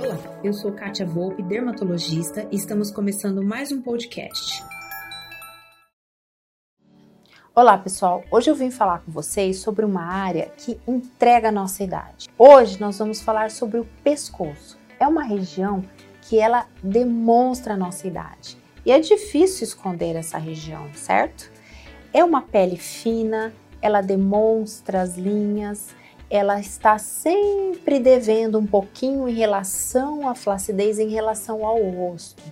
Olá, eu sou Kátia Volpe, dermatologista, e estamos começando mais um podcast. Olá pessoal, hoje eu vim falar com vocês sobre uma área que entrega a nossa idade. Hoje nós vamos falar sobre o pescoço. É uma região que ela demonstra a nossa idade. E é difícil esconder essa região, certo? É uma pele fina, ela demonstra as linhas, ela está sempre devendo um pouquinho em relação à flacidez, em relação ao rosto.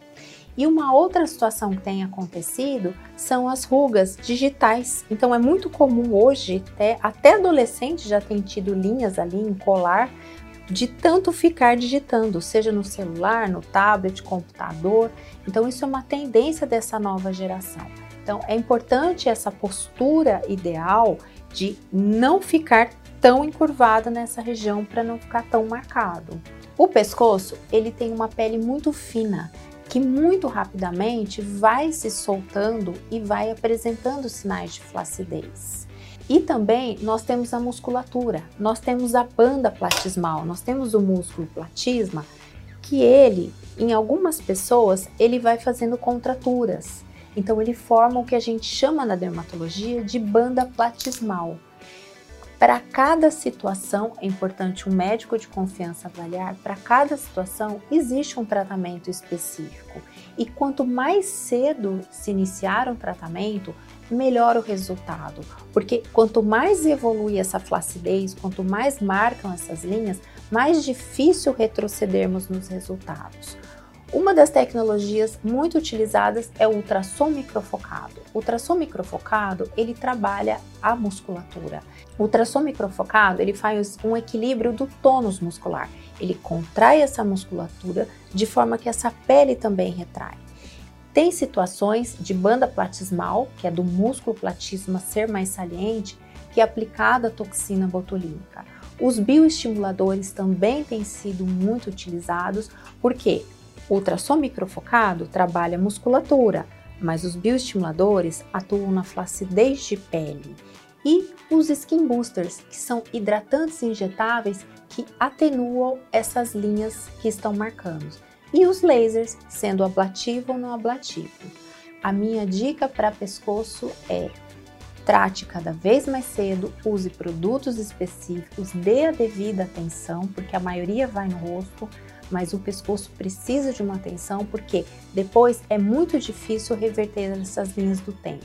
E uma outra situação que tem acontecido são as rugas digitais. Então é muito comum hoje, até, até adolescente já tem tido linhas ali em colar de tanto ficar digitando, seja no celular, no tablet, computador. Então isso é uma tendência dessa nova geração. Então é importante essa postura ideal de não ficar tão encurvado nessa região para não ficar tão marcado. O pescoço, ele tem uma pele muito fina, que muito rapidamente vai se soltando e vai apresentando sinais de flacidez. E também nós temos a musculatura, nós temos a banda platismal, nós temos o músculo platisma, que ele, em algumas pessoas, ele vai fazendo contraturas. Então ele forma o que a gente chama na dermatologia de banda platismal. Para cada situação, é importante um médico de confiança avaliar, para cada situação existe um tratamento específico. E quanto mais cedo se iniciar um tratamento, melhor o resultado. Porque quanto mais evolui essa flacidez, quanto mais marcam essas linhas, mais difícil retrocedermos nos resultados. Uma das tecnologias muito utilizadas é o ultrassom microfocado. O ultrassom microfocado, ele trabalha a musculatura. O ultrassom microfocado, ele faz um equilíbrio do tônus muscular. Ele contrai essa musculatura de forma que essa pele também retrai. Tem situações de banda platismal, que é do músculo platisma ser mais saliente, que é aplicada a toxina botulínica. Os bioestimuladores também têm sido muito utilizados, porque o ultrassom microfocado trabalha a musculatura, mas os bioestimuladores atuam na flacidez de pele. E os skin boosters, que são hidratantes injetáveis que atenuam essas linhas que estão marcando. E os lasers, sendo ablativo ou não ablativo. A minha dica para pescoço é trate cada vez mais cedo, use produtos específicos, dê a devida atenção, porque a maioria vai no rosto, mas o pescoço precisa de uma atenção porque depois é muito difícil reverter essas linhas do tempo.